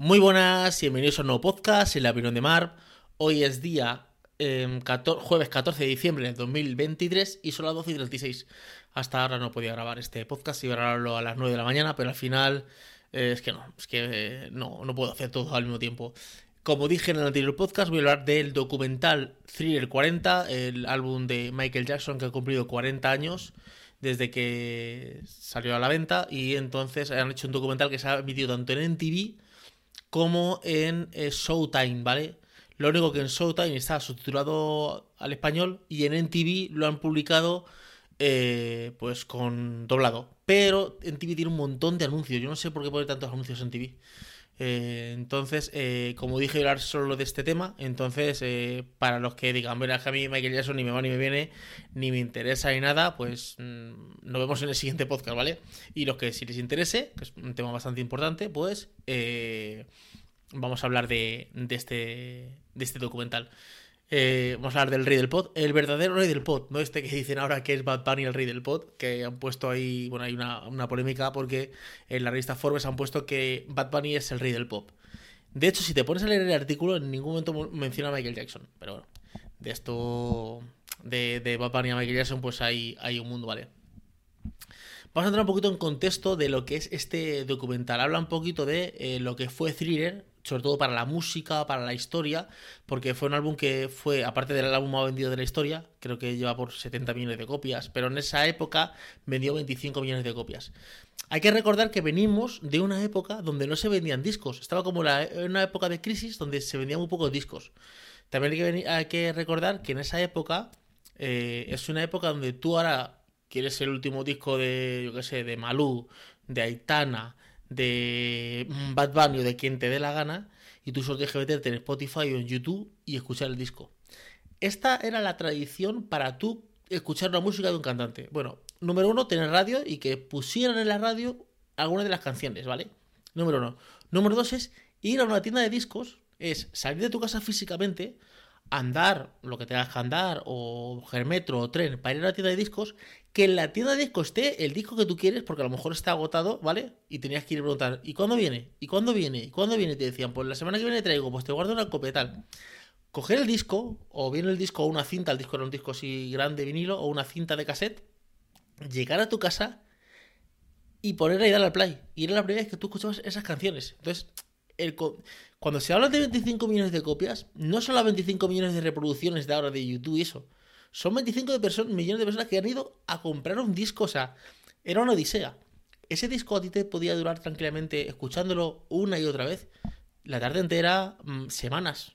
Muy buenas, bienvenidos a un nuevo podcast en la opinión de Mar. Hoy es día eh, jueves 14 de diciembre de 2023 y son las 12 y 36. Hasta ahora no podía grabar este podcast, iba a grabarlo a las 9 de la mañana, pero al final eh, es que no, es que eh, no, no puedo hacer todo al mismo tiempo. Como dije en el anterior podcast, voy a hablar del documental Thriller 40, el álbum de Michael Jackson que ha cumplido 40 años desde que salió a la venta y entonces han hecho un documental que se ha emitido tanto en NTV como en eh, Showtime, ¿vale? Lo único que en Showtime está subtitulado al español y en NTV lo han publicado eh, pues con doblado. Pero NTV tiene un montón de anuncios. Yo no sé por qué pone tantos anuncios en TV. Eh, entonces, eh, como dije, hablar solo de este tema. Entonces, eh, para los que digan, verás que a mí Michael Jackson ni me va ni me viene, ni me interesa ni nada, pues mm, nos vemos en el siguiente podcast, ¿vale? Y los que si les interese, que es un tema bastante importante, pues vamos a hablar de, este, de este documental. Eh, vamos a hablar del rey del pod. El verdadero rey del pod, no este que dicen ahora que es Bad Bunny el rey del pod, que han puesto ahí, bueno, hay una, una polémica porque en la revista Forbes han puesto que Bad Bunny es el rey del pop. De hecho, si te pones a leer el artículo, en ningún momento menciona a Michael Jackson. Pero bueno, de esto, de, Bad Bunny a Michael Jackson, pues hay, hay un mundo, ¿vale? Vamos a entrar un poquito en contexto de lo que es este documental. Habla un poquito de eh, lo que fue Thriller, sobre todo para la música, para la historia, porque fue un álbum que fue, aparte del álbum más vendido de la historia, creo que lleva por 70 millones de copias, pero en esa época vendió 25 millones de copias. Hay que recordar que venimos de una época donde no se vendían discos, estaba como la, una época de crisis donde se vendían muy pocos discos. También hay que, recordar que en esa época eh, es una época donde tú ahora quieres el último disco de, yo qué sé, de Malú, de Aitana, de Bad Bunny o de quien te dé la gana y tú solo tienes que meterte en Spotify o en YouTube y escuchar el disco. Esta era la tradición para tú escuchar la música de un cantante. Bueno, número uno, tener radio y que pusieran en la radio algunas de las canciones, ¿vale? Número uno. Número dos es ir a una tienda de discos, es salir de tu casa físicamente, andar lo que tengas que andar, o metro o tren, para ir a la tienda de discos, que en la tienda de discos esté el disco que tú quieres, porque a lo mejor está agotado, ¿vale? Y tenías que ir a preguntar, ¿y cuándo viene? ¿Y cuándo viene? ¿Y cuándo viene? Y te decían, pues la semana que viene traigo, pues te guardo una copia tal. Coger el disco, o bien el disco o una cinta, el disco era un disco así grande vinilo, o una cinta de cassette, llegar a tu casa y ponerla y darle al play. Y era la primera vez que tú escuchabas esas canciones. Entonces, el, cuando se habla de 25 millones de copias, no son las 25 millones de reproducciones de ahora de YouTube y eso. Son 25 de millones de personas que han ido a comprar un disco. O sea, era una odisea. Ese disco a ti te podía durar tranquilamente escuchándolo una y otra vez. La tarde entera, mm, semanas.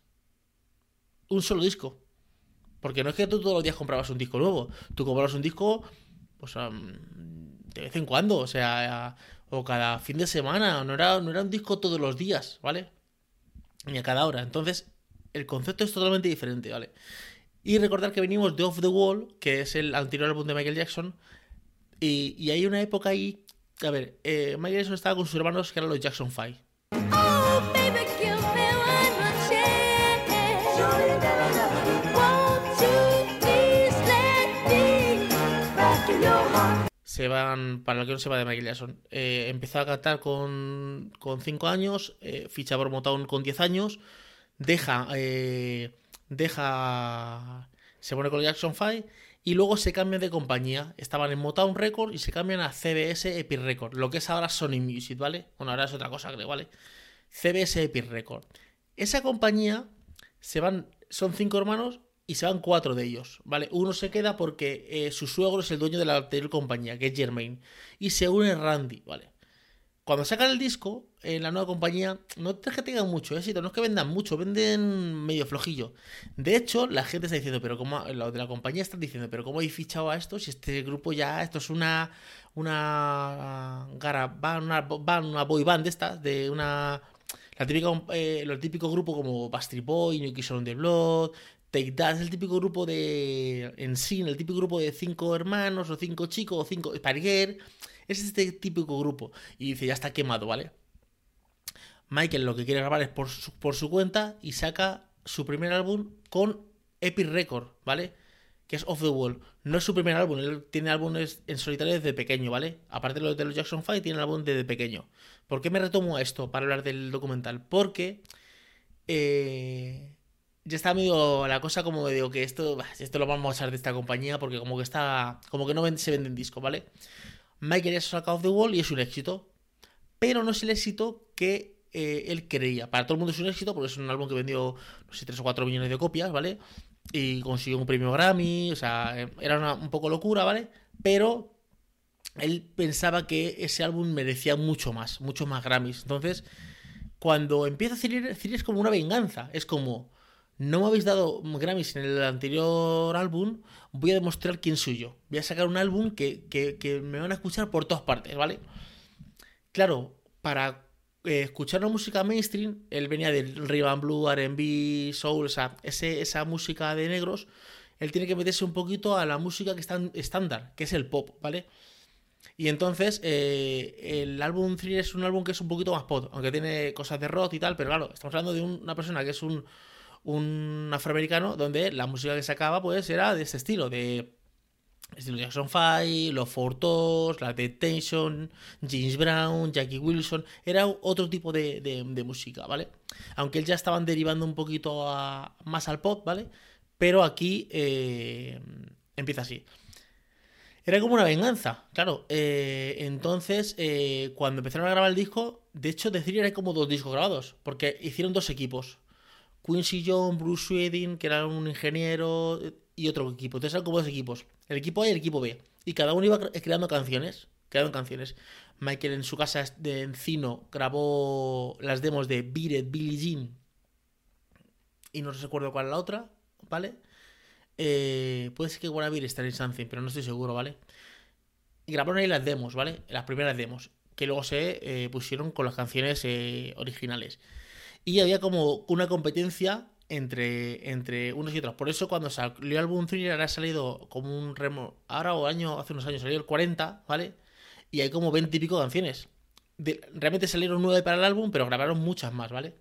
Un solo disco. Porque no es que tú todos los días comprabas un disco nuevo. Tú comprabas un disco, pues, de vez en cuando. O sea, o cada fin de semana. No era, no era un disco todos los días, ¿vale? Ni a cada hora. Entonces, el concepto es totalmente diferente, ¿vale? Y recordar que venimos de Off the Wall, que es el anterior álbum de Michael Jackson. Y, hay una época ahí. A ver, eh, Michael Jackson estaba con sus hermanos que eran los Jackson 5. Se van, para el que no sepa de Michael Jackson, eh, empezó a cantar con 5 años, eh, ficha por Motown con 10 años, deja eh, deja. Se pone con Jackson 5 y luego se cambia de compañía. Estaban en Motown Record y se cambian a CBS Epic Record, lo que es ahora Sony Music, ¿vale? Bueno, ahora es otra cosa, creo, ¿vale? CBS Epic Record. Esa compañía se van, son cinco hermanos y se van cuatro de ellos, ¿vale? Uno se queda porque eh, su suegro es el dueño de la anterior compañía, que es Germain, y se une Randy, ¿vale? Cuando sacan el disco, en la nueva compañía, no es que tengan mucho éxito, no es que vendan mucho, venden medio flojillo. De hecho, la gente está diciendo, pero como lo de la compañía están diciendo, pero ¿cómo habéis fichado a esto? Si este grupo ya, esto es una una gara, van una, una boy band de estas, de una la típica, eh, lo típico grupo como Bastry Boy, New Kids on the Blood, Take That, es el típico grupo de en sí, el típico grupo de cinco hermanos o cinco chicos o cinco Parguer es este típico grupo. Y dice, ya está quemado, ¿vale? Michael lo que quiere grabar es por su, por su cuenta y saca su primer álbum con Epic Record, ¿vale? que es Off the Wall. No es su primer álbum, él tiene álbumes en solitario desde pequeño, ¿vale? Aparte de los de los Jackson 5, tiene álbum desde pequeño. ¿Por qué me retomo a esto para hablar del documental? Porque eh, ya está medio la cosa como digo que esto, esto lo vamos a echar de esta compañía porque como que está, como que no se venden discos, ¿vale? Michael ya saca Off the Wall y es un éxito. Pero no es el éxito que eh, él creía. Para todo el mundo es un éxito porque es un álbum que vendió, no sé, 3 o 4 millones de copias, ¿vale? Y consiguió un premio Grammy, o sea, eh, era un poco locura, ¿vale? Pero él pensaba que ese álbum merecía mucho más, mucho más Grammys. Entonces, cuando empieza a decir es como una venganza. Es como, no me habéis dado Grammys en el anterior álbum, voy a demostrar quién soy yo. Voy a sacar un álbum que, que me van a escuchar por todas partes, ¿vale? Claro, para eh, escuchar una música mainstream, él venía del Ribbon Blue, RB, Soul, o sea, esa música de negros, él tiene que meterse un poquito a la música que está estándar, que es el pop, ¿vale? Y entonces eh, el álbum Thriller es un álbum que es un poquito más pop, aunque tiene cosas de rock y tal, pero claro, estamos hablando de una persona que es un, un afroamericano donde la música que sacaba pues era de ese estilo, de Estilo Jackson 5, los Fortos, la Detention, James Brown, Jackie Wilson. Era otro tipo de, música, ¿vale? Aunque ya estaban derivando un poquito más al pop, ¿vale? Pero aquí eh, empieza así. Era como una venganza, claro. Eh, entonces, eh, cuando empezaron a grabar el disco, de hecho, decir era como dos discos grabados, porque hicieron dos equipos. Quincy Jones, Bruce Swedin, que era un ingeniero, y otro equipo. Entonces eran como dos equipos. El equipo A y el equipo B. Y cada uno iba creando canciones. Creando canciones. Michael en su casa de Encino grabó las demos de Beat Billie Jean. Y no recuerdo cuál es la otra, ¿vale? Eh, puede ser que Wannabe esté en Something, pero no estoy seguro, ¿vale? Grabaron ahí las demos, ¿vale? Las primeras demos. Que luego se eh, pusieron con las canciones eh, originales. Y había como una competencia entre, entre unos y otros. Por eso cuando salió el álbum Thriller ha salido como un remo. Ahora o año, hace unos años salió el 40, ¿vale? Y hay como 20 y pico canciones. realmente salieron 9 para el álbum, pero grabaron muchas más, ¿vale?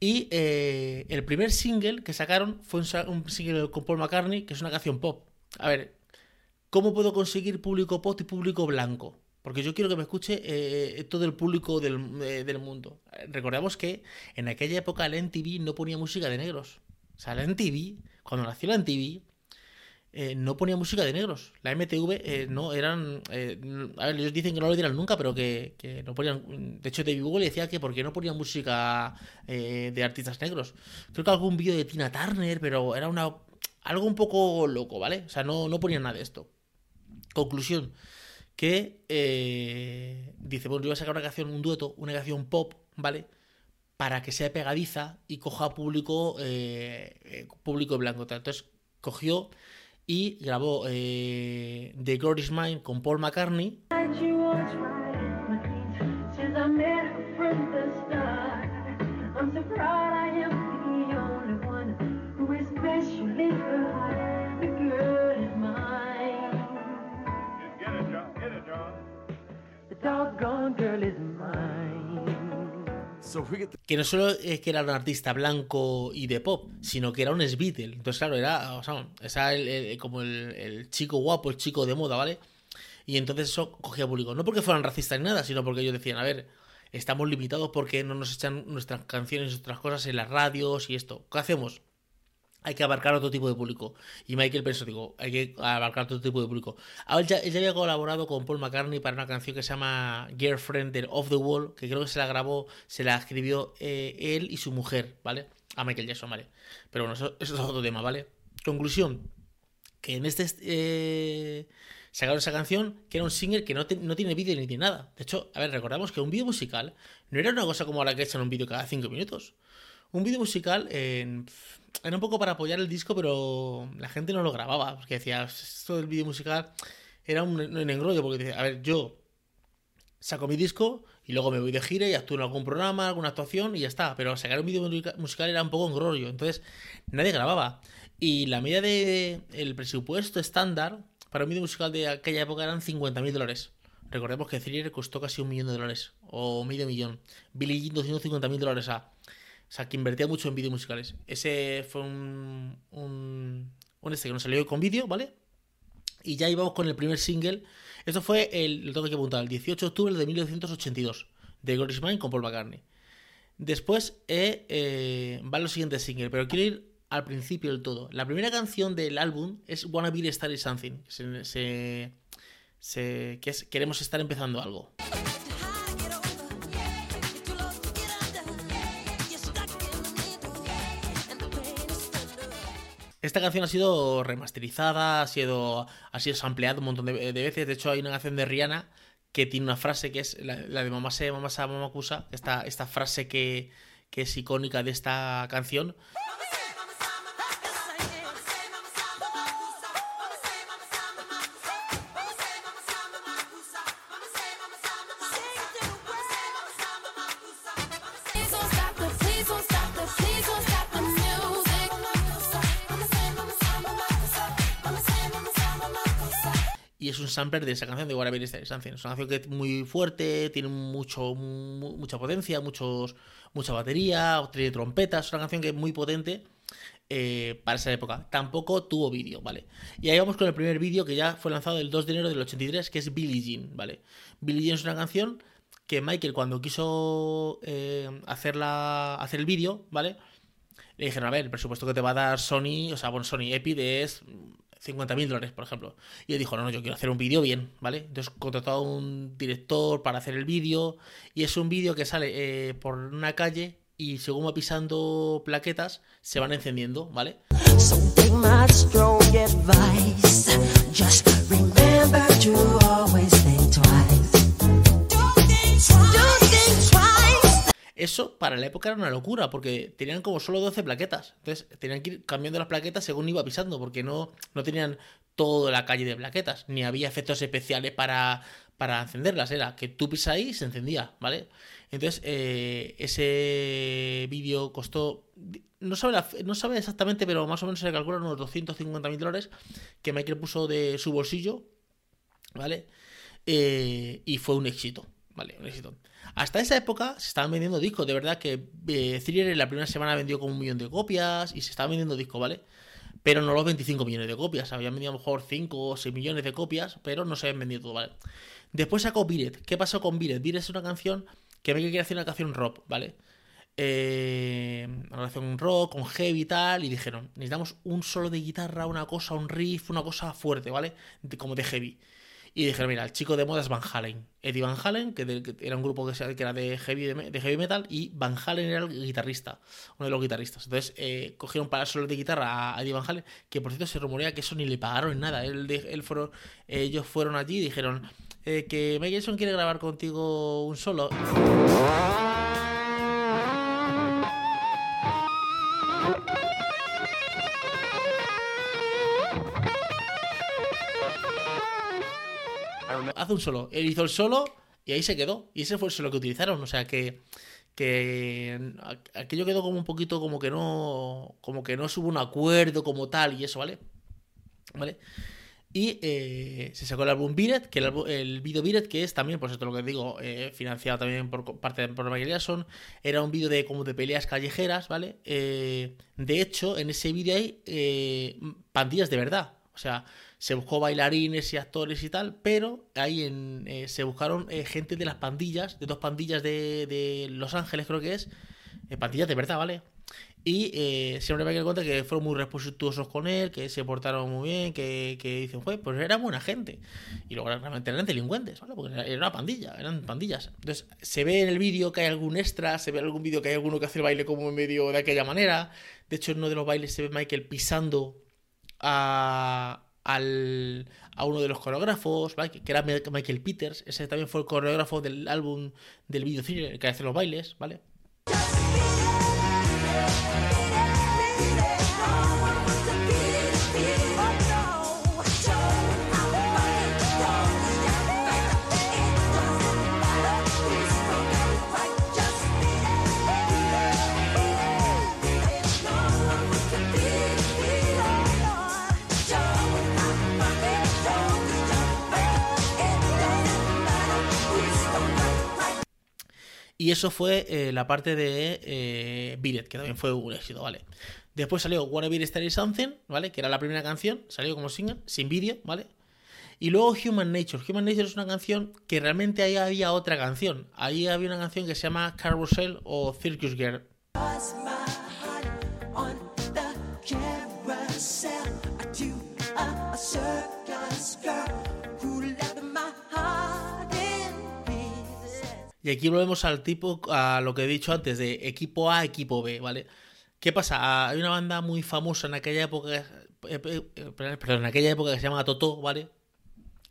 Y eh, el primer single que sacaron fue un, single con Paul McCartney, que es una canción pop. A ver, ¿cómo puedo conseguir público pop y público blanco? Porque yo quiero que me escuche eh, todo el público del, eh, del, mundo. Recordemos que en aquella época la NTV no ponía música de negros. O sea, la NTV, cuando nació la NTV, eh, no ponía música de negros. La MTV no eran. a ver, ellos dicen que no lo dirán nunca, pero que, no ponían. De hecho, David Google decía que porque no ponían música de artistas negros. Creo que algún vídeo de Tina Turner, pero era una algo un poco loco, ¿vale? O sea, no, no ponían nada de esto. Conclusión que eh, dice, bueno, yo voy a sacar una canción, un dueto, una canción pop, ¿vale? Para que sea pegadiza y coja público, eh, eh público blanco. Entonces cogió y grabó eh, The God Is Mine con Paul McCartney. Que no solo es que era un artista blanco y de pop, sino que era un Beatle. Entonces, claro, era, o sea, como el, chico guapo, el chico de moda, ¿vale? Y entonces eso cogía público. No porque fueran racistas ni nada, sino porque ellos decían, a ver, estamos limitados porque no nos echan nuestras canciones y otras cosas en las radios y esto. ¿Qué hacemos? Hay que abarcar otro tipo de público. Y Michael pensó, digo, hay que abarcar otro tipo de público. Ahora ya, ya había colaborado con Paul McCartney para una canción que se llama Girlfriend del Off the Wall, que creo que se la grabó, se la escribió eh, él y su mujer, ¿vale? A Michael Jackson, ¿vale? Pero bueno, eso, es otro tema, ¿vale? Conclusión, que en este... Eh, sacaron esa canción, que era un single que no, no tiene vídeo ni tiene nada. De hecho, a ver, recordamos que un vídeo musical no era una cosa como la que echan un vídeo cada 5 minutos. Un vídeo musical en era un poco para apoyar el disco, pero la gente no lo grababa, porque decía, esto del vídeo musical era un, engrollo, porque decía, a ver, yo saco mi disco y luego me voy de gira y actúo en algún programa, alguna actuación y ya está, pero sacar un vídeo musical era un poco engrollo, entonces nadie grababa. Y la media de el presupuesto estándar para un vídeo musical de aquella época eran 50.000 dólares. Recordemos que Thriller costó casi un millón de dólares, o medio millón. Billy Jean 250.000 dólares a... O sea, que invertía mucho en vídeos musicales. Ese fue un, un este que nos salió con vídeo, ¿vale? Y ya íbamos con el primer single. Esto fue el, lo tengo que apuntar, el 18 de octubre de 1982, de Glorious Mind con Paul McCartney. Después eh, eh, los siguientes singles, pero quiero ir al principio del todo. La primera canción del álbum es Wanna Be Star Something. Se, que es Queremos estar empezando algo. Esta canción ha sido remasterizada, ha sido, ha sido sampleada un montón de, veces. De hecho, hay una canción de Rihanna que tiene una frase que es la, de Mamá se, Mamá se, Mamá acusa. Esta, esta frase que, que es icónica de esta canción. Y es un sampler de esa canción de Whatever Is Something. Es una canción que es muy fuerte, tiene mucho, mucha potencia, muchos, mucha batería, tiene trompetas, es una canción que es muy potente eh, para esa época. Tampoco tuvo vídeo, ¿vale? Y ahí vamos con el primer vídeo que ya fue lanzado el 2 de enero del 83, que es Billie Jean, ¿vale? Billie Jean es una canción que Michael cuando quiso eh, hacer, hacer el vídeo, ¿vale? Le dijeron, a ver, el presupuesto que te va a dar Sony, o sea, bueno, Sony Epic es 50.000 dólares, por ejemplo. Y él dijo, no, no, yo quiero hacer un vídeo bien, ¿vale? Entonces contrató a un director para hacer el vídeo y es un vídeo que sale eh, por una calle y según va pisando plaquetas se van encendiendo, ¿vale? Eso para la época era una locura, porque tenían como solo 12 plaquetas. Entonces tenían que ir cambiando las plaquetas según iba pisando, porque no, no tenían toda la calle de plaquetas, ni había efectos especiales para, para encenderlas. Era que tú pisas ahí y se encendía, ¿vale? Entonces eh, ese vídeo costó. No sabe, no sabe exactamente, pero más o menos se calcula unos 250 mil dólares que Michael puso de su bolsillo, ¿vale? Eh, y fue un éxito, ¿vale? Un éxito. Hasta esa época se estaban vendiendo discos, de verdad que eh, Thriller en la primera semana vendió como un millón de copias y se estaban vendiendo discos, ¿vale? Pero no los 25 millones de copias, habían vendido a lo mejor 5 o 6 millones de copias, pero no se habían vendido todo, ¿vale? Después sacó Biret. ¿Qué pasó con Biret? Biret es una canción que me quería hacer una canción rock, ¿vale? Eh, una canción rock, con heavy y tal, y dijeron, necesitamos un solo de guitarra, una cosa, un riff, una cosa fuerte, ¿vale? como de heavy. Y dijeron, mira, el chico de moda es Van Halen. Eddie Van Halen, que, era un grupo que, era de heavy, heavy metal, y Van Halen era el guitarrista, uno de los guitarristas. Entonces eh, cogieron para solo de guitarra a Eddie Van Halen, que por cierto se rumorea que eso ni le pagaron nada. Él, ellos fueron allí y dijeron eh, que Mike quiere grabar contigo un solo. Hace un solo. Él hizo el solo y ahí se quedó. Y ese fue el solo que utilizaron. O sea que, que aquello quedó como un poquito como que no. Como que no hubo un acuerdo como tal y eso, ¿vale? ¿Vale? Y eh, se sacó el álbum Biret, que el, el vídeo Biret, que es también, pues esto lo que digo, eh, financiado también por parte de por Michael Jackson, era un vídeo de como de peleas callejeras, ¿vale? Eh, de hecho, en ese vídeo hay pandillas de verdad. O sea, se buscó bailarines y actores y tal, pero ahí en, eh, se buscaron eh, gente de las pandillas, de dos pandillas de, Los Ángeles creo que es, eh, pandillas de verdad, ¿vale? Y siempre me que cuenta que fueron muy respetuosos con él, que se portaron muy bien, que, que dicen, pues, pues buena gente. Y luego realmente eran delincuentes, ¿vale? Porque era una pandilla, eran pandillas. Entonces, se ve en el vídeo que hay algún extra, se ve en algún vídeo que hay alguno que hace el baile como en medio de aquella manera. De hecho, en uno de los bailes se ve Michael pisando a, al, a uno de los coreógrafos, que era Michael Peters, ese también fue el coreógrafo del álbum del video cine que hace los bailes, ¿vale? Y eso fue eh, la parte de eh, que también fue un éxito, ¿vale? Después salió Wanna Be Starry Something, ¿vale? Que era la primera canción, salió como single, sin vídeo, ¿vale? Y luego Human Nature. Human Nature es una canción que realmente ahí había otra canción. Ahí había una canción que se llama Carousel o Circus Girl. Y aquí volvemos al tipo, a lo que he dicho antes, de equipo A, equipo B, ¿vale? ¿Qué pasa? Hay una banda muy famosa en aquella época, eh, eh, perdón, en aquella época que se llama Toto, ¿vale?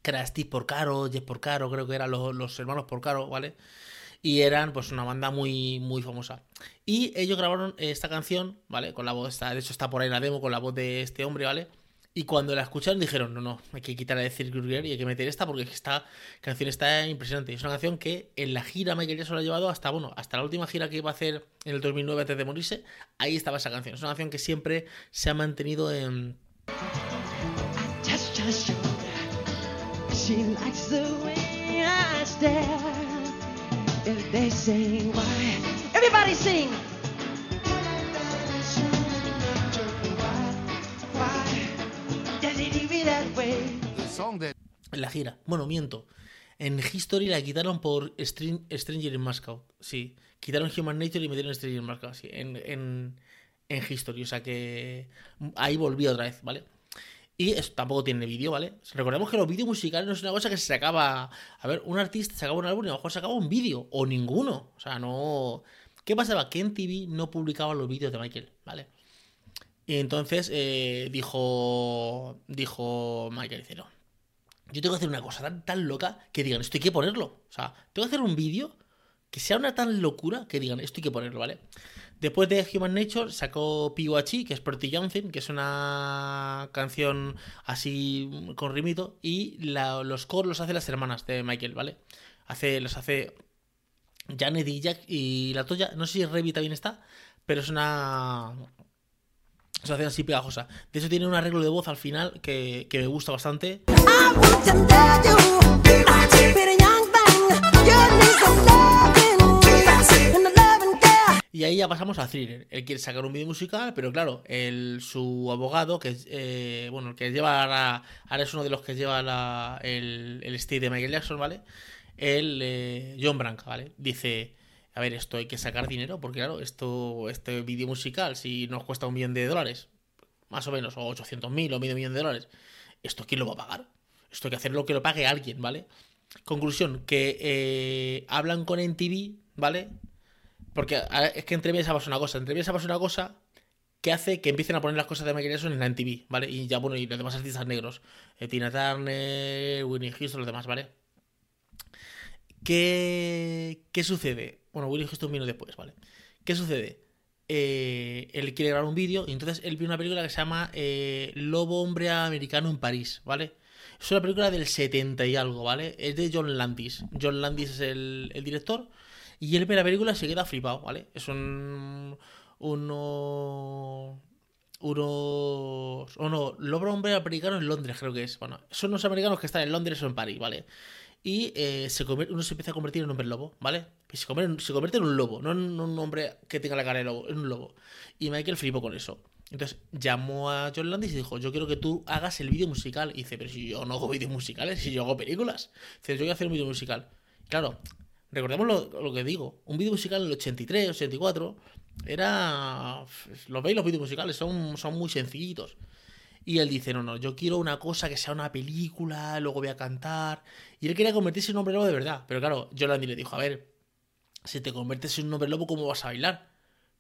Que era Steve Porcaro, Jeff Porcaro, creo que eran los, los hermanos Porcaro, ¿vale? Y eran pues una banda muy, muy famosa. Y ellos grabaron esta canción, ¿vale? Con la voz, de hecho está por ahí la demo con la voz de este hombre, ¿vale? Y cuando la escucharon dijeron, no, no, hay que quitar a decir Girl y hay que meter esta porque esta canción está impresionante. Es una canción que en la gira Michael Jackson la ha llevado hasta, bueno, hasta la última gira que iba a hacer en el 2009 antes de morirse. Ahí estaba esa canción. Es una canción que siempre se ha mantenido en... Everybody sing. La gira. Bueno, miento. En History la quitaron por Stranger in Moscow. Sí. Quitaron Human Nature y metieron Stranger in Moscow. Sí. En, en, en History. O sea que ahí volví otra vez, ¿vale? Y eso tampoco tiene vídeo, ¿vale? Recordemos que los vídeos musicales no es una cosa que se sacaba. A ver, un artista sacaba un álbum y a lo mejor sacaba un vídeo. O ninguno. O sea, no. ¿Qué pasaba? Que en TV no publicaba los vídeos de Michael, ¿vale? Y entonces eh, dijo. Dijo Michael, dice, no, yo tengo que hacer una cosa tan, tan loca que digan, esto hay que ponerlo. O sea, tengo que hacer un vídeo que sea una tan locura que digan, esto hay que ponerlo, ¿vale? Después de Human Nature sacó Piwachi, que es Pretty Johnson, que es una canción así con rimito, y los coros los hace las hermanas de Michael, ¿vale? Hace, los hace Janet y Jack y la tuya, no sé si Revy también está, pero es una se hace así pegajosa. De hecho, tiene un arreglo de voz al final que, que me gusta bastante. Y ahí ya pasamos a Thriller. Él quiere sacar un vídeo musical, pero claro, el, su abogado, que es, eh, bueno, el que lleva la, ahora es uno de los que lleva la, el, el de Michael Jackson, ¿vale? El eh, John Branca, ¿vale? Dice, a ver, esto hay que sacar dinero, porque claro, esto, este vídeo musical, si nos cuesta un millón de dólares, más o menos, o 800 mil o medio millón de dólares, ¿esto quién lo va a pagar? Esto hay que hacerlo que lo pague alguien, ¿vale? Conclusión, que eh, hablan con NTV, ¿vale? Porque es que entre pasa una cosa, entre pasa una cosa que hace que empiecen a poner las cosas de Michael Jackson en la NTV, ¿vale? Y ya, bueno, y los demás artistas negros, eh, Tina Turner, Winnie Houston, los demás, ¿vale? ¿Qué, ¿Qué sucede? Bueno, Willy Houston vino después, ¿vale? ¿Qué sucede? Eh, él quiere grabar un vídeo y entonces él vio una película que se llama eh, Lobo Hombre Americano en París, ¿vale? Es una película del 70 y algo, ¿vale? Es de John Landis. John Landis es el, director y él ve la película y se queda flipado, ¿vale? Es un... uno unos. O no, Lobo Hombre Americano en Londres, creo que es. Bueno, son unos americanos que están en Londres o en París, ¿vale? Y eh, se uno se empieza a convertir en un hombre lobo, ¿vale? Se convierte, se convierte en un lobo, no en un hombre que tenga la cara de lobo, en un lobo. Y Michael flipó con eso. Entonces llamó a John Landis y dijo, yo quiero que tú hagas el vídeo musical. Y dice, pero si yo no hago vídeos musicales, si yo hago películas. Dice, yo voy a hacer un vídeo musical. Claro, recordemos lo, que digo, un vídeo musical en el 83, 84, era... Los veis los vídeos musicales, son muy sencillitos. Y él dice, no, no, yo quiero una cosa que sea una película, luego voy a cantar. Y él quería convertirse en un hombre lobo de verdad. Pero claro, Yolandi le dijo, a ver, si te conviertes en un hombre lobo, ¿cómo vas a bailar?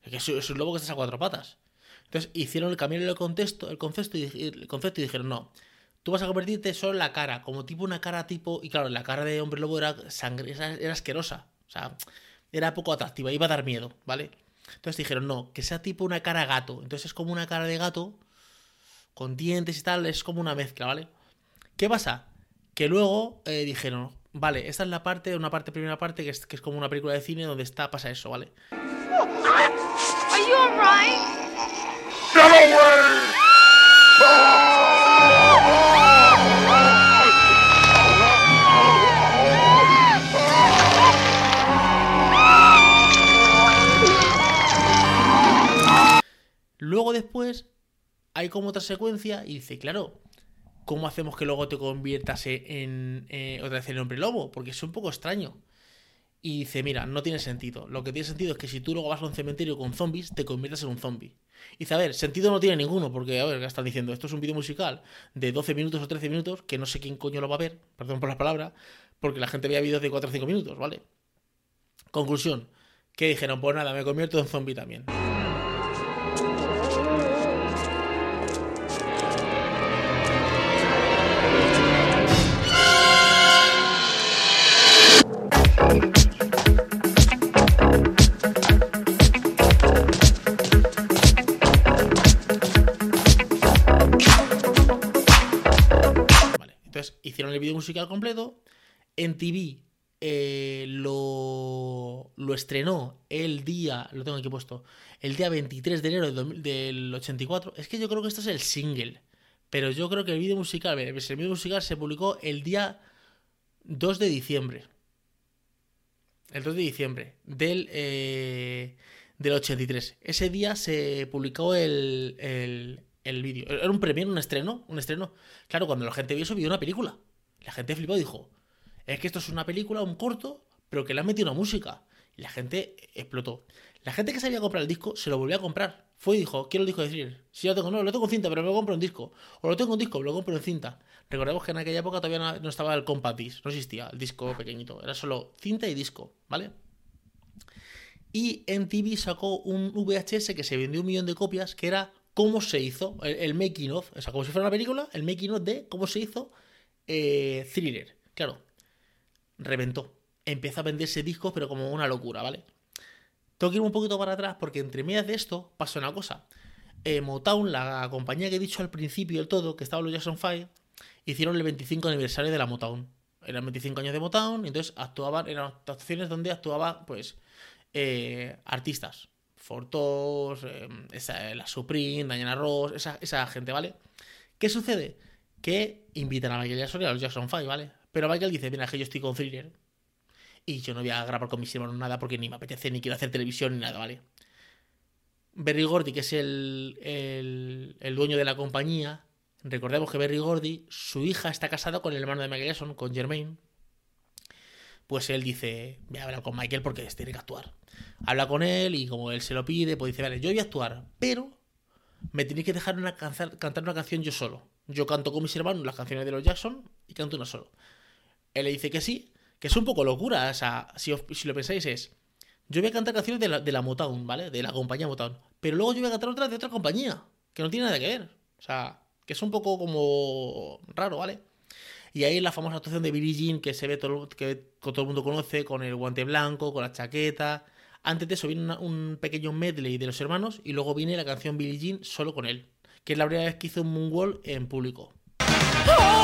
Es que es un lobo que estás a cuatro patas. Entonces hicieron el camino el contexto, el concepto y, el concepto y dijeron, no, tú vas a convertirte solo en la cara, como tipo una cara tipo... Y claro, la cara de hombre lobo era sangre, era asquerosa. O sea, era poco atractiva, iba a dar miedo, ¿vale? Entonces dijeron, no, que sea tipo una cara gato. Entonces es como una cara de gato con dientes y tal, es como una mezcla, ¿vale? ¿Qué pasa? Que luego eh, dijeron, vale, esta es la parte, una parte, primera parte, que es, que es como una película de cine donde está, pasa eso, ¿vale? Luego después hay como otra secuencia y dice, claro, ¿cómo hacemos que luego te conviertas en, eh, otra vez en hombre lobo? Porque es un poco extraño. Y dice, mira, no tiene sentido. Lo que tiene sentido es que si tú luego vas a un cementerio con zombies, te conviertas en un zombie. Y dice, a ver, sentido no tiene ninguno, porque, a ver, ¿qué están diciendo? Esto es un vídeo musical de 12 minutos o 13 minutos, que no sé quién coño lo va a ver, perdón por la palabra, porque la gente veía vídeos de 4 o 5 minutos, ¿vale? Conclusión, que dijeron, pues nada, me convierto en zombie también. Hicieron el vídeo musical completo. En TV eh, lo, lo, estrenó el día, lo tengo aquí puesto, el día 23 de enero del, 84. Es que yo creo que esto es el single. Pero yo creo que el vídeo musical, el vídeo musical se publicó el día 2 de diciembre. El 2 de diciembre del, eh, del 83. Ese día se publicó el, el, el vídeo. Era un premio, un estreno, un estreno. Claro, cuando la gente vio eso, vio una película. La gente flipó y dijo, es que esto es una película, un corto, pero que le han metido una música. Y la gente explotó. La gente que sabía comprar el disco se lo volvió a comprar. Fue y dijo, quiero el disco de Thriller. Si yo tengo, no, lo tengo en cinta, pero me lo compro en disco. O lo tengo en disco, me lo compro en cinta. Recordemos que en aquella época todavía no, estaba el compact disc, no existía el disco pequeñito. Era solo cinta y disco, ¿vale? Y en TV sacó un VHS que se vendió un millón de copias, que era cómo se hizo, el, making of, o sea, como si fuera una película, el making of de cómo se hizo eh, Thriller. Claro, reventó. Empezó a venderse discos, pero como una locura, ¿vale? Tengo que ir un poquito para atrás porque entre medias de esto pasó una cosa. Eh, Motown, la compañía que he dicho al principio del todo, que estaba los Jackson 5, hicieron el 25 aniversario de la Motown. Eran 25 años de Motown, y entonces actuaban, eran actuaciones donde actuaban, pues, eh, artistas. Fortos, eh, la Supreme, Diana Ross, esa, esa gente, ¿vale? ¿Qué sucede? Que invitan a Michael Jackson y a los Jackson 5, ¿vale? Pero Michael dice, mira, que yo estoy con Thriller y yo no voy a grabar con mis hermanos nada porque ni me apetece, ni quiero hacer televisión, ni nada, ¿vale? Berry Gordy, que es el, el, el dueño de la compañía, recordemos que Berry Gordy, su hija está casada con el hermano de Michael Jackson, con Jermaine, pues él dice, voy a hablar con Michael porque tiene que actuar. Habla con él y como él se lo pide, pues dice, vale, yo voy a actuar, pero me tenéis que dejar una cantar una canción yo solo. Yo canto con mis hermanos las canciones de los Jackson y canto una solo. Él le dice que sí, que es un poco locura. O sea, si, si lo pensáis es, yo voy a cantar canciones de la, de la Motown, ¿vale? De la compañía Motown. Pero luego yo voy a cantar otras de otra compañía, que no tiene nada que ver. O sea, que es un poco como raro, ¿vale? Y ahí la famosa actuación de Billie Jean que se ve todo, que todo el mundo conoce, con el guante blanco, con la chaqueta. Antes de eso viene un pequeño medley de los hermanos y luego viene la canción Billie Jean solo con él, que es la primera vez que hizo un moonwalk en público. Oh.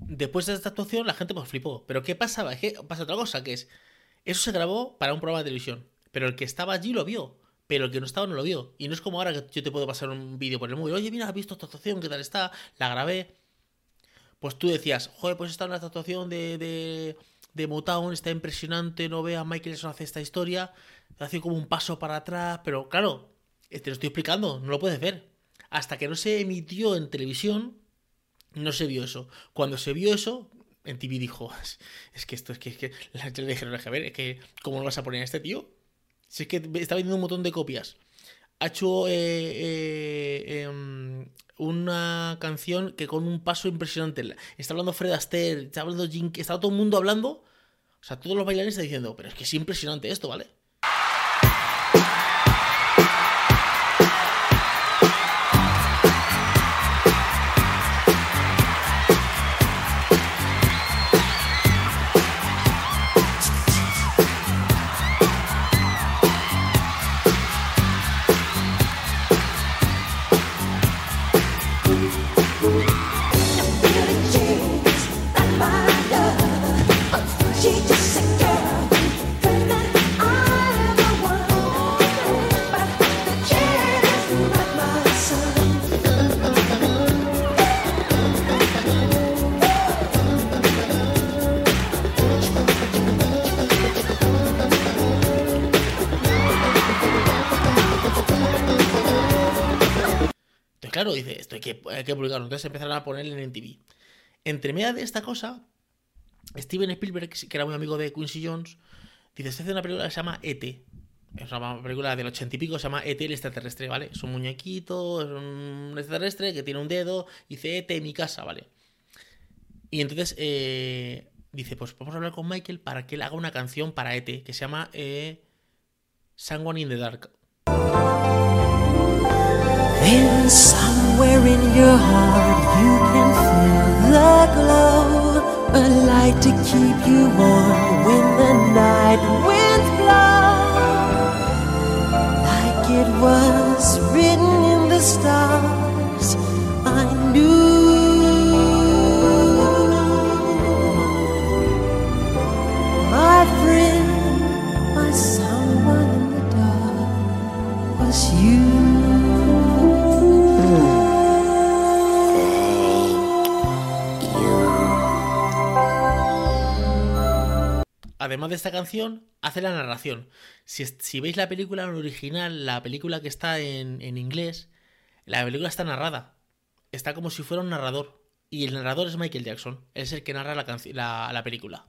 Después de esta actuación, la gente pues flipó. Pero ¿qué pasaba? Es que pasa otra cosa, que es. Eso se grabó para un programa de televisión. Pero el que estaba allí lo vio. Pero el que no estaba no lo vio. Y no es como ahora que yo te puedo pasar un vídeo por el móvil. Oye, mira, has visto esta actuación, ¿qué tal está? La grabé. Pues tú decías, joder, pues está en la actuación de, de, de Motown, está impresionante, no vea Michael Jackson hace esta historia, hace como un paso para atrás, pero claro, te lo estoy explicando, no lo puedes ver. Hasta que no se emitió en televisión, no se vio eso. Cuando se vio eso, en TV dijo, es que esto es que, es que la dijeron, a ver, es que, ¿cómo lo vas a poner a este tío? Si es que está vendiendo un montón de copias. Ha hecho eh, eh, em, una canción que con un paso impresionante. Está hablando Fred Astaire, está hablando Jim, está todo el mundo hablando. O sea, todos los bailarines están diciendo, pero es que es impresionante esto, ¿vale? Claro, dice, esto hay que, hay que publicarlo. Entonces empezaron a ponerle en MTV. Entre media de esta cosa, Steven Spielberg, que era muy amigo de Quincy Jones, dice, se hace una película que se llama E.T. Es una película del ochenta y pico, se llama E.T. el extraterrestre, ¿vale? Es un muñequito, es un extraterrestre que tiene un dedo, dice E.T. mi casa, ¿vale? Y entonces eh, dice, pues vamos a hablar con Michael para que él haga una canción para E.T. que se llama eh, Someone in the Dark. Then somewhere in your heart you can feel the glow, a light to keep you warm when the night winds blow. Like it was written in the stars, I knew. My friend, my someone in the dark was you. Además de esta canción, hace la narración. Si, si veis la película original, la película que está en, en inglés, la película está narrada. Está como si fuera un narrador. Y el narrador es Michael Jackson. Es el que narra la, la, la película.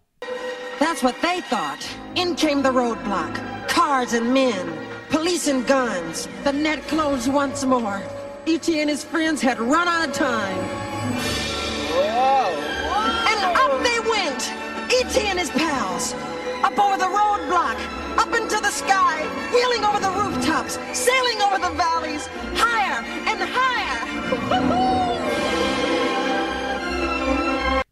That's what they thought. In came the roadblock. Cars and men. Police and guns. The net closed once more. E.T. and his friends had run out of time. And up they went. E.T. and his pals. Up over the roadblock. Up into the sky. Wheeling over the rooftops. Sailing over the valleys. Higher and higher.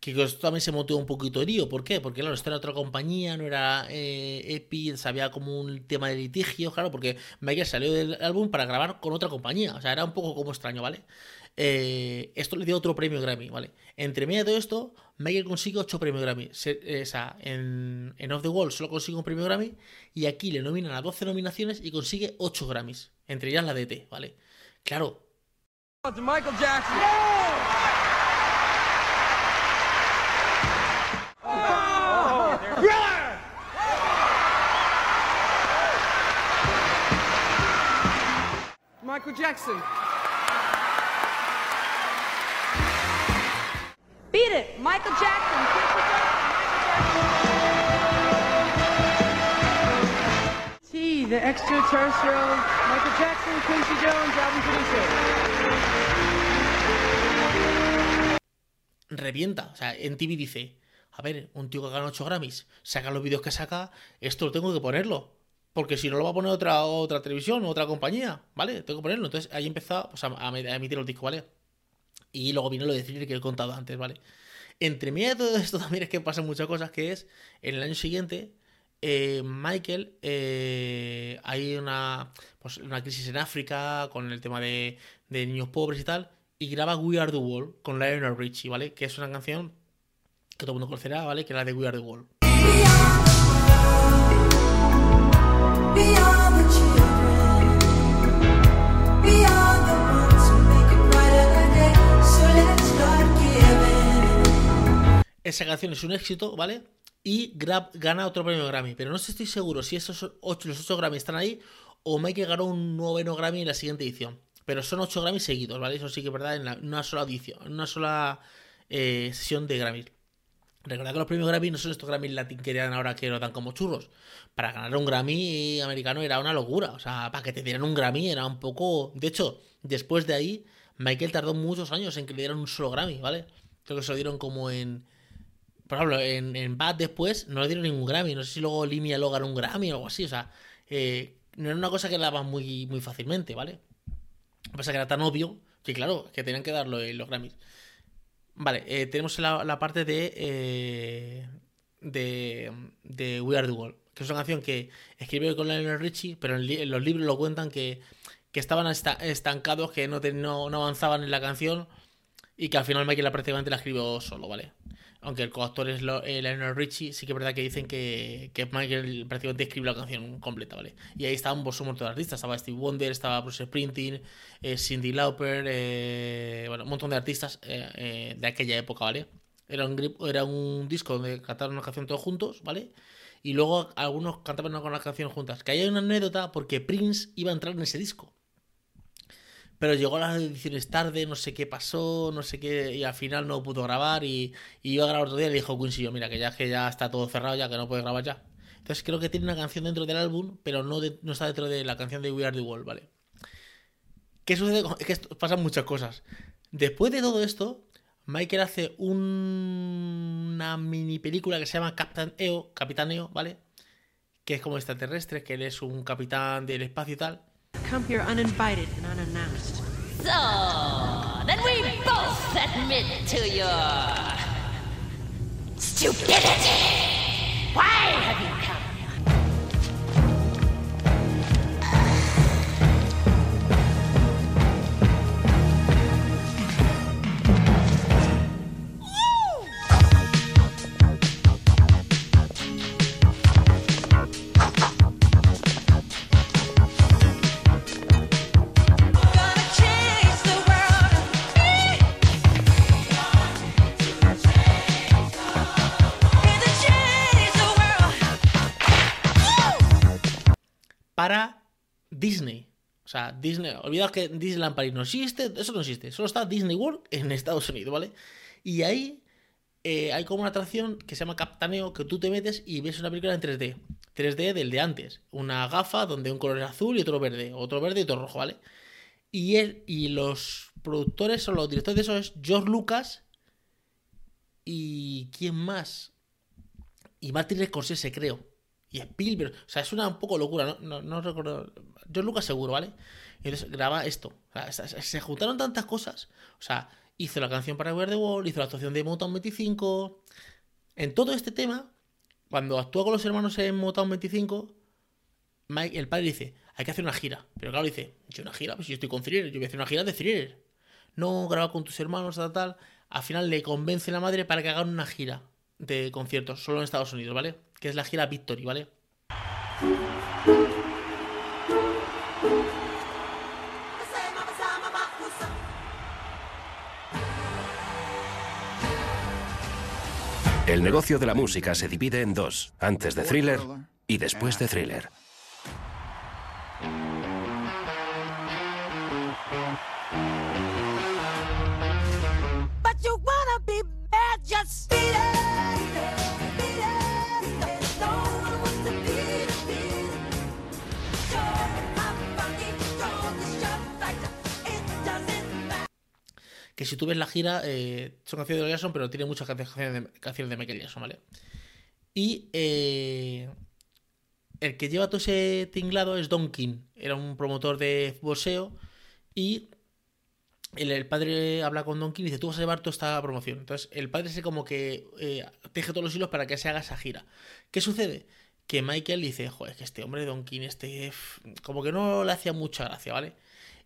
Que esto también se montó un poquito de lío. ¿Por qué? Porque, claro, esto era otra compañía, no era eh, Epi, había como un tema de litigio, claro, porque Michael salió del álbum para grabar con otra compañía. O sea, era un poco como extraño, ¿vale? Eh, esto le dio otro premio Grammy, ¿vale? Entre medio de todo esto, Michael consigue 8 premios Grammy. Se- eh, o sea, en, en Off the Wall solo consigue un premio Grammy y aquí le nominan a 12 nominaciones y consigue 8 Grammys. Entre ellas la de T, ¿vale? Claro, Michael Jackson. Michael Jackson. Beat it, Michael Jackson. Quincy Jones, T, the extraterrestrial. Michael Jackson, Quincy Jones, album producer. revienta. O sea, en TV dice, a ver, un tío que gana 8 Grammys, saca los vídeos que saca, esto lo tengo que ponerlo. Porque si no lo va a poner otra, otra televisión, otra compañía, ¿vale? Tengo que ponerlo. Entonces ahí empezó pues, a, a- a emitir los discos, ¿vale? Y luego vino lo de Thriller que he contado antes, ¿vale? Entre medio de todo esto también es que pasan muchas cosas, que es, en el año siguiente, eh, Michael, eh, hay una, pues, una crisis en África con el tema de, de niños pobres y tal, y graba We Are the World con Lionel Richie, ¿vale? Que es una canción que todo el mundo conocerá, ¿vale? Que es la de We Are the World. We are Esa canción es un éxito, ¿vale? Y Grab gana otro premio Grammy. Pero no estoy seguro si esos ocho, los 8 Grammy están ahí o Michael ganó un noveno Grammy en la siguiente edición. Pero son 8 Grammy seguidos, ¿vale? Eso sí que es verdad, en una sola edición, en una sola eh, sesión de Grammy. Recordad que los premios Grammy no son estos Grammy Latin que dan ahora que lo dan como churros. Para ganar un Grammy americano era una locura. O sea, para que te dieran un Grammy era un poco. De hecho, después de ahí, Michael tardó muchos años en que le dieran un solo Grammy, ¿vale? Creo que se lo dieron como en. Por ejemplo, en, Bad después no le dieron ningún Grammy. No sé si luego Limia lo ganó un Grammy o algo así. O sea, eh, no era una cosa que daban muy, muy fácilmente, ¿vale? Lo que pasa que era tan obvio que, claro, que tenían que darlo en los Grammys. Vale, eh, tenemos la, parte de, eh, de. de We Are the World, que es una canción que escribió con Lionel Richie, pero en, los libros lo cuentan que, que estaban esta- estancados, que no, no, avanzaban en la canción y que al final Michael prácticamente la escribió solo, ¿vale? Aunque el coautor es lo- eh, Richie, sí que es verdad que dicen que, Michael prácticamente escribió la canción completa, ¿vale? Y ahí estaban pues, un montón de artistas, estaba Steve Wonder, estaba Bruce Springsteen, eh, Cindy Lauper, eh, bueno, un montón de artistas eh, eh, de aquella época, ¿vale? Era un, era un disco donde cantaron una canción todos juntos, ¿vale? Y luego algunos cantaban con las canciones juntas. Que hay una anécdota porque Prince iba a entrar en ese disco. Pero llegó las ediciones tarde, no sé qué pasó, no sé qué, y al final no pudo grabar y, y iba a grabar otro día y le dijo Quincy, mira, que ya que ya está todo cerrado, ya que no puede grabar ya. Entonces creo que tiene una canción dentro del álbum, pero no, no está dentro de la canción de We Are the World, ¿vale? ¿Qué sucede? Es que pasan muchas cosas. Después de todo esto, Michael hace un- una mini película que se llama Captain EO, Capitán EO, ¿vale? Que es como extraterrestre, que él es un capitán del espacio y tal. Come here uninvited and unannounced. So, then we both admit to your stupidity. Why have you come? Para Disney. O sea, Disney. Olvidaos que Disneyland Paris no existe. Eso no existe. Solo está Disney World en Estados Unidos, ¿vale? Y ahí eh, hay como una atracción que se llama Captaneo que tú te metes y ves una película en 3D. 3D del de antes. Una gafa donde un color es azul y otro verde. Otro verde y otro rojo, ¿vale? Y y los productores o los directores de eso es George Lucas y ¿quién más? Y Martin Scorsese, creo. Y Spielberg. O sea, es una un poco locura, ¿no? No, no recuerdo. George Lucas seguro, ¿vale? Y entonces graba esto. Se, juntaron tantas cosas. O sea, hizo la canción para Wear the Wall, hizo la actuación de Motown 25. En todo este tema, cuando actúa con los hermanos en Motown 25, Mike, el padre dice, hay que hacer una gira. Pero claro, dice, yo una gira, pues yo estoy con Thriller, yo voy a hacer una gira de Thriller. No graba con tus hermanos, tal, tal. Al final le convence la madre para que hagan una gira de conciertos, solo en Estados Unidos, ¿vale? Que es la gira Victory, ¿vale? El negocio de la música se divide en dos, antes de thriller y después de thriller. Si tú ves la gira, eh, son canciones de Jackson, pero tiene muchas canciones de, canciones de Michael Jackson, ¿vale? Y eh, el que lleva todo ese tinglado es Don King. Era un promotor de boxeo y el, padre habla con Don King y dice, tú vas a llevar toda esta promoción. Entonces el padre se como que eh, teje todos los hilos para que se haga esa gira. ¿Qué sucede? Que Michael dice, joder, que este hombre Don King, este, como que no le hacía mucha gracia, ¿vale?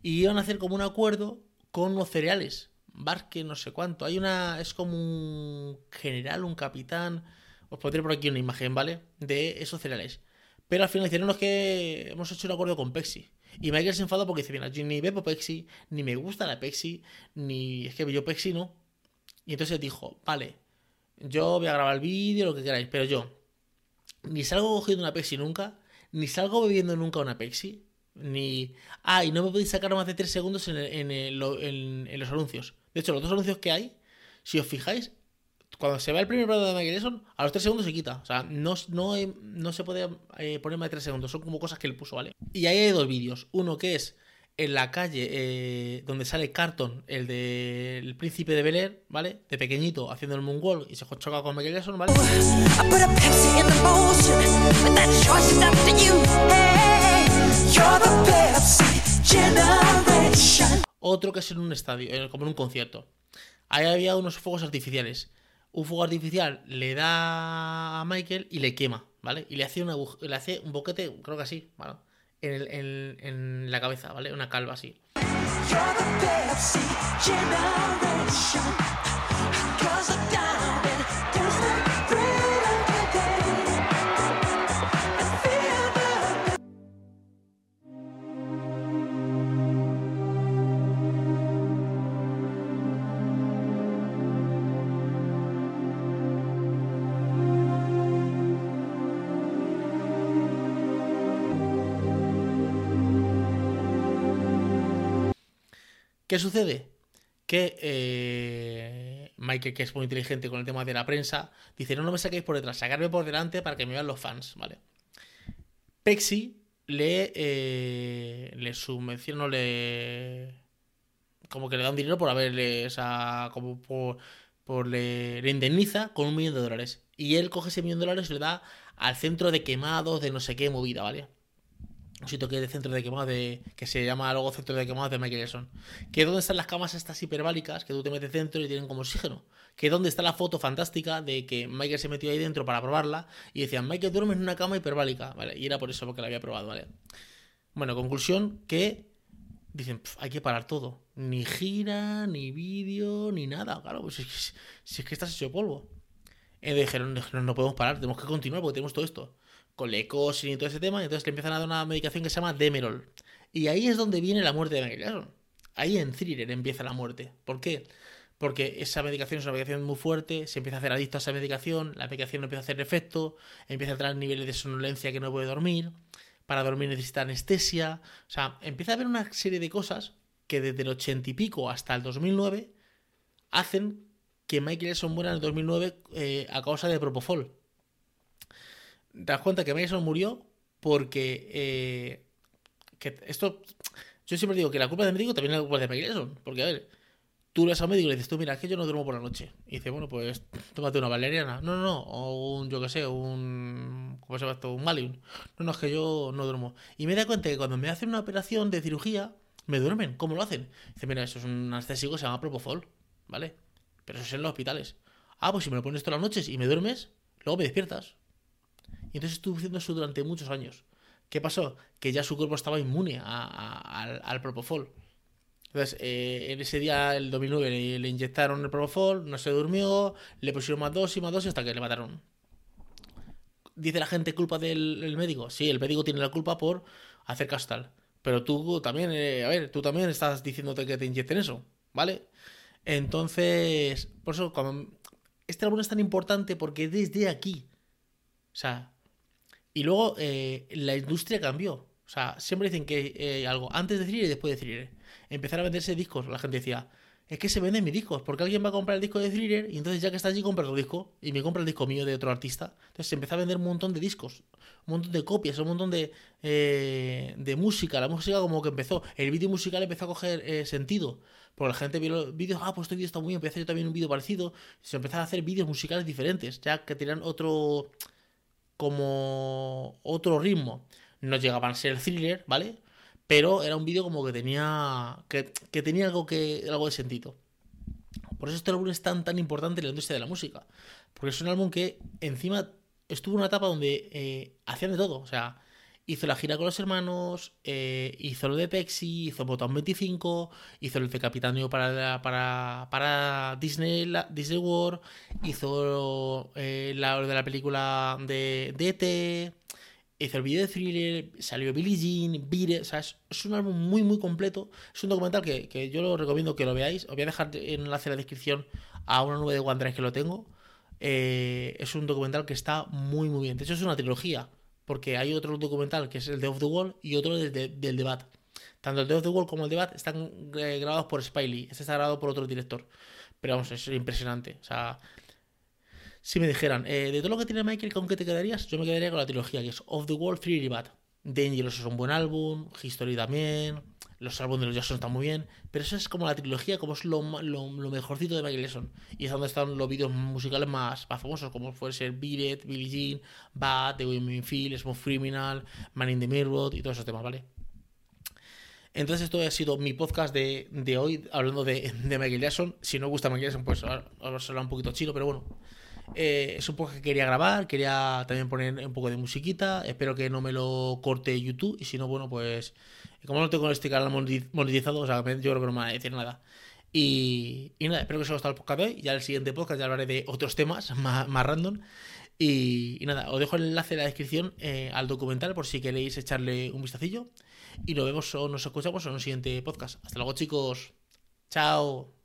Y iban a hacer como un acuerdo con unos cereales. Barque, no sé cuánto. Hay una. Es como un general, un capitán. Os pondré por aquí una imagen, ¿vale? De esos cereales. Pero al final dijeron, no, es que hemos hecho un acuerdo con Pepsi. Y Michael se enfadó porque dice, mira, yo ni bebo Pepsi, ni me gusta la Pepsi, ni es que yo Pepsi no. Y entonces dijo, vale, yo voy a grabar el vídeo, lo que queráis, pero yo ni salgo cogiendo una Pepsi nunca, ni salgo bebiendo nunca una Pepsi, ni... Ah, y no me podéis sacar más de 3 segundos en, el- en el- en- en los anuncios. De hecho, los dos anuncios que hay, si os fijáis, cuando se va el primer plano de Jackson, a los 3 segundos se quita. O sea, no, no, no se puede eh, poner más de 3 segundos. Son como cosas que él puso, ¿vale? Y ahí hay dos vídeos. Uno que es en la calle eh, donde sale Carton, el del príncipe de Bel Air, ¿vale? De pequeñito, haciendo el moonwalk y se choca con Michael Jackson, ¿vale? Otro que es en un estadio, como en un concierto. Ahí había unos fuegos artificiales. Un fuego artificial le da a Michael y le quema, ¿vale? Y le hace, una, le hace un boquete, creo que así, ¿vale? En- en la cabeza, ¿vale? Una calva así. ¿Qué sucede? Que eh, Michael, que es muy inteligente con el tema de la prensa, dice, no, no me saquéis por detrás, sacarme por delante para que me vean los fans, ¿vale? Pexi le, eh, le le... Como que le da un dinero por haberle, o sea, como por, por le, le indemniza con un millón de dólares. Y él coge ese millón de dólares y le da al centro de quemados de no sé qué movida, ¿vale? Un sitio que es de centro de quemados de, que se llama luego centro de quemados de Michael. Que es donde están las camas estas hiperbálicas que tú te metes dentro y tienen como oxígeno. Que es donde está la foto fantástica de que Michael se metió ahí dentro para probarla y decían, Michael duerme en una cama hiperbálica, ¿vale? Y era por eso porque la había probado, ¿vale? Bueno, conclusión que dicen, "Pf, hay que parar todo. Ni gira, ni vídeo, ni nada. Claro, pues si, es que- estás hecho polvo. Y dijeron, no, no podemos parar, tenemos que continuar porque tenemos todo esto. Con lecosin y todo ese tema, y entonces le empiezan a dar una medicación que se llama Demerol. Y ahí es donde viene la muerte de Michael Jackson. Ahí en Thriller empieza la muerte. ¿Por qué? Porque esa medicación es una medicación muy fuerte, se empieza a hacer adicto a esa medicación, la medicación no empieza a hacer efecto, empieza a entrar en niveles de somnolencia que no puede dormir, para dormir necesita anestesia, o sea, empieza a haber una serie de cosas que desde el ochenta y pico hasta el 2009 hacen que Michael Jackson muera en el 2009 eh, a causa de Propofol. Te das cuenta que Jackson murió porque eh, esto yo siempre digo que la culpa del médico también es la culpa de Jackson, porque a ver, tú le vas al médico y le dices, tú mira, es que yo no duermo por la noche. Y dice, bueno, pues tómate una valeriana. No, no, no, o un, yo qué sé, un, ¿cómo se llama esto? Un Valium. No, no, es que yo no duermo. Y me da cuenta que cuando me hacen una operación de cirugía, me duermen. ¿Cómo lo hacen? Dice, mira, eso es un anestésico que se llama Propofol, ¿vale? Pero eso es en los hospitales. Ah, pues si me lo pones todas las noches y me duermes, luego me despiertas. Y entonces estuve haciendo eso durante muchos años. ¿Qué pasó? Que ya su cuerpo estaba inmune al, Propofol. Entonces, eh, en ese día, el 2009, le, inyectaron el Propofol, no se durmió, le pusieron más dosis, más dosis, hasta que le mataron. Dice la gente culpa del, médico. Sí, el médico tiene la culpa por hacer caso tal. Pero tú también, eh, a ver, tú también estás diciéndote que te inyecten eso, ¿vale? Entonces, por eso, cuando este álbum es tan importante porque desde aquí, o sea, y luego eh, la industria cambió. O sea, siempre dicen que eh, algo antes de Thriller y después de Thriller. Empezaron a venderse discos. La gente decía, es que se venden mis discos. Porque alguien va a comprar el disco de Thriller y entonces ya que está allí compra tu disco y me compra el disco mío de otro artista. Entonces se empezó a vender un montón de discos, un montón de copias, un montón de, eh, de música. La música como que empezó. El vídeo musical empezó a coger sentido. Porque la gente vio los vídeos, ah, pues este vídeo está muy bien, voy a hacer yo también un vídeo parecido. Se empezaron a hacer vídeos musicales diferentes, ya que tenían otro como otro ritmo. No llegaban a ser el thriller, ¿vale? Pero era un vídeo como que tenía. Que, que tenía algo que. algo de sentido. Por eso este álbum es tan tan importante en la industria de la música. Porque es un álbum que encima estuvo en una etapa donde eh, hacían de todo. O sea, hizo la gira con los hermanos, eh, hizo lo de Pepsi, hizo Botón 25, hizo el de Capitanio para, para, Disney, la- Disney World, hizo eh, la, de la película de, de ET, hizo el vídeo de thriller, salió Billie Jean, It, o es un álbum muy muy completo, es un documental que, que yo lo recomiendo que lo veáis, os voy a dejar en enlace en la descripción a una nube de OneDrive que lo tengo, Eh, es un documental que está muy muy bien, de hecho es una trilogía, porque hay otro documental que es el de Off the Wall y otro del, de- del Debat. Tanto el de Off the Wall como el Debat están eh, grabados por Spiley, este está grabado por otro director, pero vamos, es impresionante, o sea... Si me dijeran, eh, de todo lo que tiene Michael, ¿con qué te quedarías? Yo me quedaría con la trilogía, que es Off the Wall, Three Bad. Dangerous es un buen álbum, History también, los álbumes de los Jackson están muy bien, pero eso es como la trilogía, como es lo, lo, mejorcito de Michael Jackson. Y es donde están los vídeos musicales más, más famosos, como puede ser Beat It, Billie Jean, Bad, The Women Feel, Smoke Criminal, Man in the Mirror y todos esos temas, ¿vale? Entonces esto ha sido mi podcast de, de hoy, hablando de, de Michael Jackson. Si no gusta Michael Jackson, pues ahora habla un poquito chino, pero bueno. Eh, es un podcast que quería grabar, quería también poner un poco de musiquita. Espero que no me lo corte YouTube. Y si no, bueno, pues como no tengo este canal monetiz- monetizado, o sea, yo creo que no me va a decir nada. Y, nada, espero que os haya gustado el podcast de hoy. Ya el siguiente podcast ya hablaré de otros temas más, más random. Y, y nada, os dejo el enlace en la descripción eh, al documental por si queréis echarle un vistacillo. Y nos vemos o nos escuchamos en un siguiente podcast. Hasta luego, chicos. Chao.